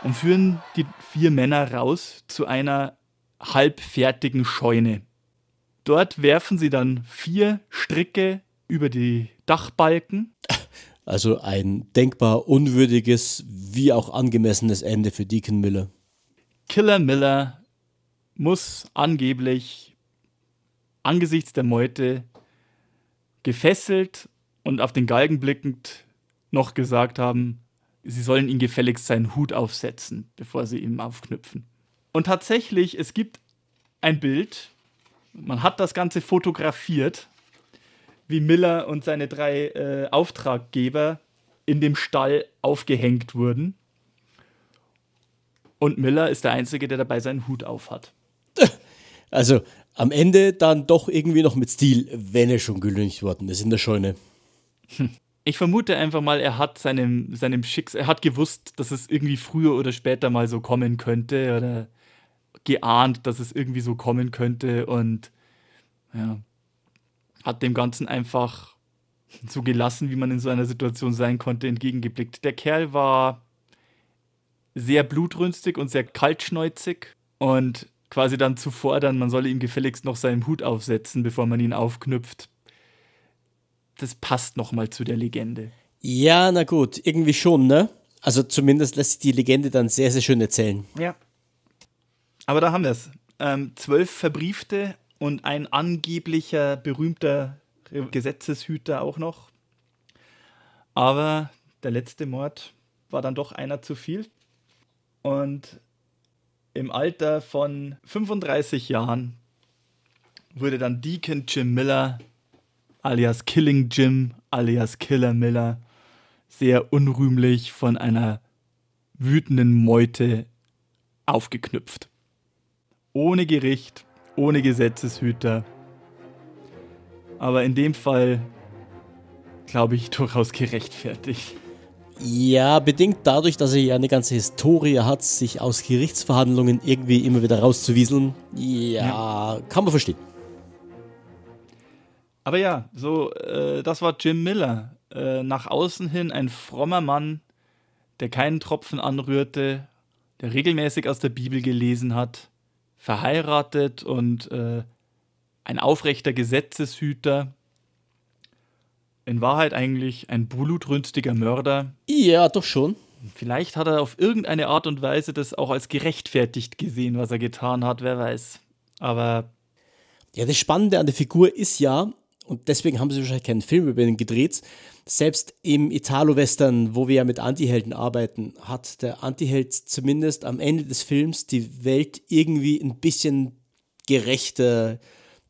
Und führen die vier Männer raus zu einer halbfertigen Scheune. Dort werfen sie dann vier Stricke über die Dachbalken also ein denkbar unwürdiges wie auch angemessenes Ende für Deacon Miller. Killer Miller muss angeblich angesichts der Meute gefesselt und auf den Galgen blickend noch gesagt haben, sie sollen ihn gefälligst seinen Hut aufsetzen, bevor sie ihn aufknüpfen. Und tatsächlich, es gibt ein Bild, man hat das Ganze fotografiert wie Miller und seine drei äh, Auftraggeber in dem Stall aufgehängt wurden. Und Miller ist der Einzige, der dabei seinen Hut auf hat. Also am Ende dann doch irgendwie noch mit Stil, wenn er schon gelüncht worden ist in der Scheune. Ich vermute einfach mal, er hat seinem, seinem Schicksal, er hat gewusst, dass es irgendwie früher oder später mal so kommen könnte oder geahnt, dass es irgendwie so kommen könnte und ja, hat dem Ganzen einfach so gelassen, wie man in so einer Situation sein konnte, entgegengeblickt. Der Kerl war sehr blutrünstig und sehr kaltschneuzig Und quasi dann zu fordern, man solle ihm gefälligst noch seinen Hut aufsetzen, bevor man ihn aufknüpft, das passt nochmal zu der Legende. Ja, na gut, irgendwie schon, ne? Also zumindest lässt sich die Legende dann sehr, sehr schön erzählen. Ja. Aber da haben wir es. Ähm, zwölf Verbriefte und ein angeblicher berühmter Gesetzeshüter auch noch. Aber der letzte Mord war dann doch einer zu viel. Und im Alter von 35 Jahren wurde dann Deacon Jim Miller, alias Killing Jim, alias Killer Miller, sehr unrühmlich von einer wütenden Meute aufgeknüpft. Ohne Gericht, ohne Gesetzeshüter. Aber in dem Fall, glaube ich, durchaus gerechtfertigt. Ja, bedingt dadurch, dass er ja eine ganze Historie hat, sich aus Gerichtsverhandlungen irgendwie immer wieder rauszuwieseln. Ja, ja. kann man verstehen. Aber ja, so, äh, das war Jim Miller. Äh, nach außen hin ein frommer Mann, der keinen Tropfen anrührte, der regelmäßig aus der Bibel gelesen hat, verheiratet und äh, ein aufrechter Gesetzeshüter, in Wahrheit eigentlich ein blutrünstiger Mörder. Ja, doch schon. Vielleicht hat er auf irgendeine Art und Weise das auch als gerechtfertigt gesehen, was er getan hat, wer weiß. Aber. Ja, das Spannende an der Figur ist ja, und deswegen haben sie wahrscheinlich keinen Film über ihn gedreht, selbst im Italo-Western, wo wir ja mit Antihelden arbeiten, hat der Antiheld zumindest am Ende des Films die Welt irgendwie ein bisschen gerechter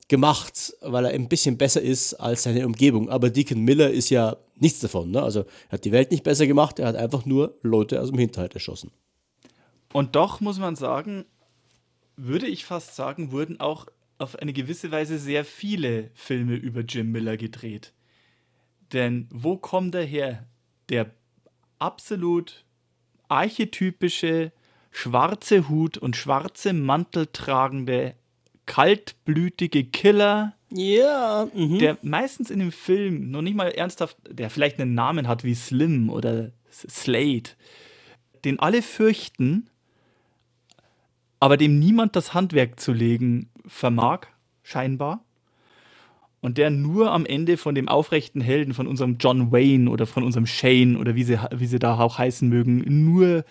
gemacht, weil er ein bisschen besser ist als seine Umgebung. Aber Deacon Miller ist ja nichts davon. Ne? Also er hat die Welt nicht besser gemacht, er hat einfach nur Leute aus dem Hinterhalt erschossen. Und doch muss man sagen, würde ich fast sagen, wurden auch auf eine gewisse Weise sehr viele Filme über Jim Miller gedreht. Denn wo kommt er her? Der absolut archetypische schwarze Hut und schwarze Mantel tragende kaltblütige Killer. Ja. Mhm. Der meistens in dem Film noch nicht mal ernsthaft, der vielleicht einen Namen hat wie Slim oder Slade, den alle fürchten, aber dem niemand das Handwerk zu legen vermag, scheinbar. Und der nur am Ende von dem aufrechten Helden, von unserem John Wayne oder von unserem Shane oder wie sie, wie sie da auch heißen mögen, nur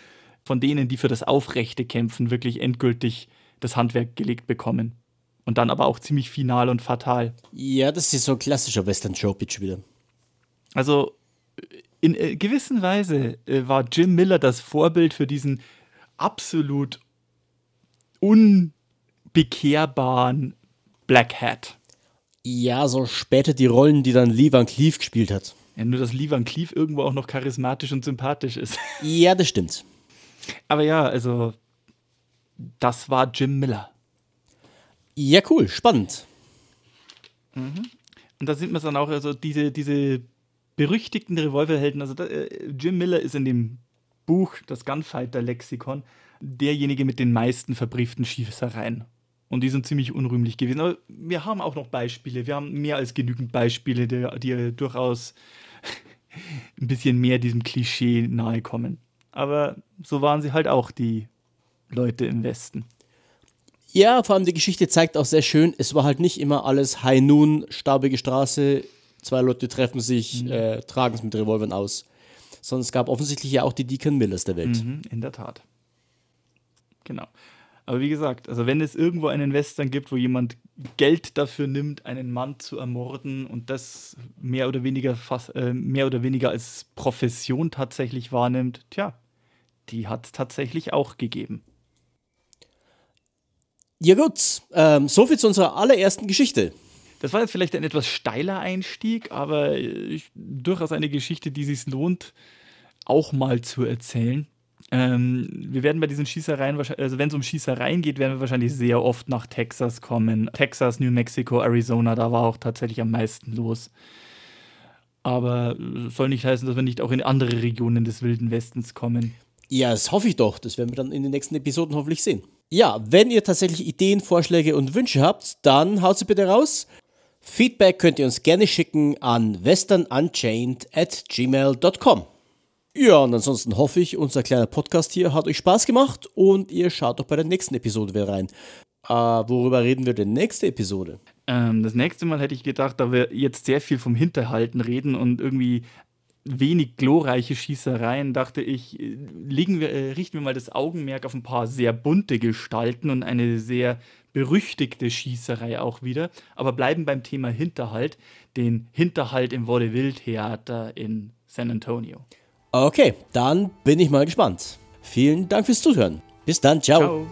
von denen, die für das Aufrechte kämpfen, wirklich endgültig das Handwerk gelegt bekommen. Und dann aber auch ziemlich final und fatal. Ja, das ist so ein klassischer Western-Showpitch wieder. Also in äh, gewisser Weise äh, war Jim Miller das Vorbild für diesen absolut unbekehrbaren Black Hat. Ja, so später die Rollen, die dann Lee Van Cleef gespielt hat. Ja, nur dass Lee Van Cleef irgendwo auch noch charismatisch und sympathisch ist. Ja, das stimmt. Aber ja, also das war Jim Miller. Ja, cool, spannend. Mhm. Und da sieht man dann auch, also diese, diese berüchtigten Revolverhelden, also da, äh, Jim Miller ist in dem Buch, das Gunfighter-Lexikon, derjenige mit den meisten verbrieften Schießereien. Und die sind ziemlich unrühmlich gewesen. Aber wir haben auch noch Beispiele. Wir haben mehr als genügend Beispiele, die, die durchaus ein bisschen mehr diesem Klischee nahe kommen. Aber so waren sie halt auch die Leute im Westen. Ja, vor allem die Geschichte zeigt auch sehr schön, es war halt nicht immer alles High Noon, staubige Straße, zwei Leute treffen sich, mhm. äh, tragen es mit Revolvern aus. Sondern es gab offensichtlich ja auch die Deacon Millers der Welt. Mhm, in der Tat. Genau. Aber wie gesagt, also wenn es irgendwo einen Western gibt, wo jemand Geld dafür nimmt, einen Mann zu ermorden und das mehr oder weniger fast, äh, mehr oder weniger als Profession tatsächlich wahrnimmt, tja, die hat es tatsächlich auch gegeben. Ja gut, ähm, soviel zu unserer allerersten Geschichte. Das war jetzt vielleicht ein etwas steiler Einstieg, aber ich, durchaus eine Geschichte, die sich lohnt, auch mal zu erzählen. Ähm, wir werden bei diesen Schießereien, also wenn es um Schießereien geht, werden wir wahrscheinlich sehr oft nach Texas kommen. Texas, New Mexico, Arizona, da war auch tatsächlich am meisten los. Aber soll nicht heißen, dass wir nicht auch in andere Regionen des Wilden Westens kommen. Ja, das hoffe ich doch. Das werden wir dann in den nächsten Episoden hoffentlich sehen. Ja, wenn ihr tatsächlich Ideen, Vorschläge und Wünsche habt, dann haut sie bitte raus. Feedback könnt ihr uns gerne schicken an westernunchained at gmail.com. Ja, und ansonsten hoffe ich, unser kleiner Podcast hier hat euch Spaß gemacht und ihr schaut doch bei der nächsten Episode wieder rein. Äh, worüber reden wir denn nächste Episode? Ähm, das nächste Mal hätte ich gedacht, da wir jetzt sehr viel vom Hinterhalten reden und irgendwie wenig glorreiche Schießereien, dachte ich, äh, legen wir, äh, richten wir mal das Augenmerk auf ein paar sehr bunte Gestalten und eine sehr berüchtigte Schießerei auch wieder, aber bleiben beim Thema Hinterhalt, den Hinterhalt im Vaudeville-Theater in San Antonio. Okay, dann bin ich mal gespannt. Vielen Dank fürs Zuhören. Bis dann, ciao. ciao.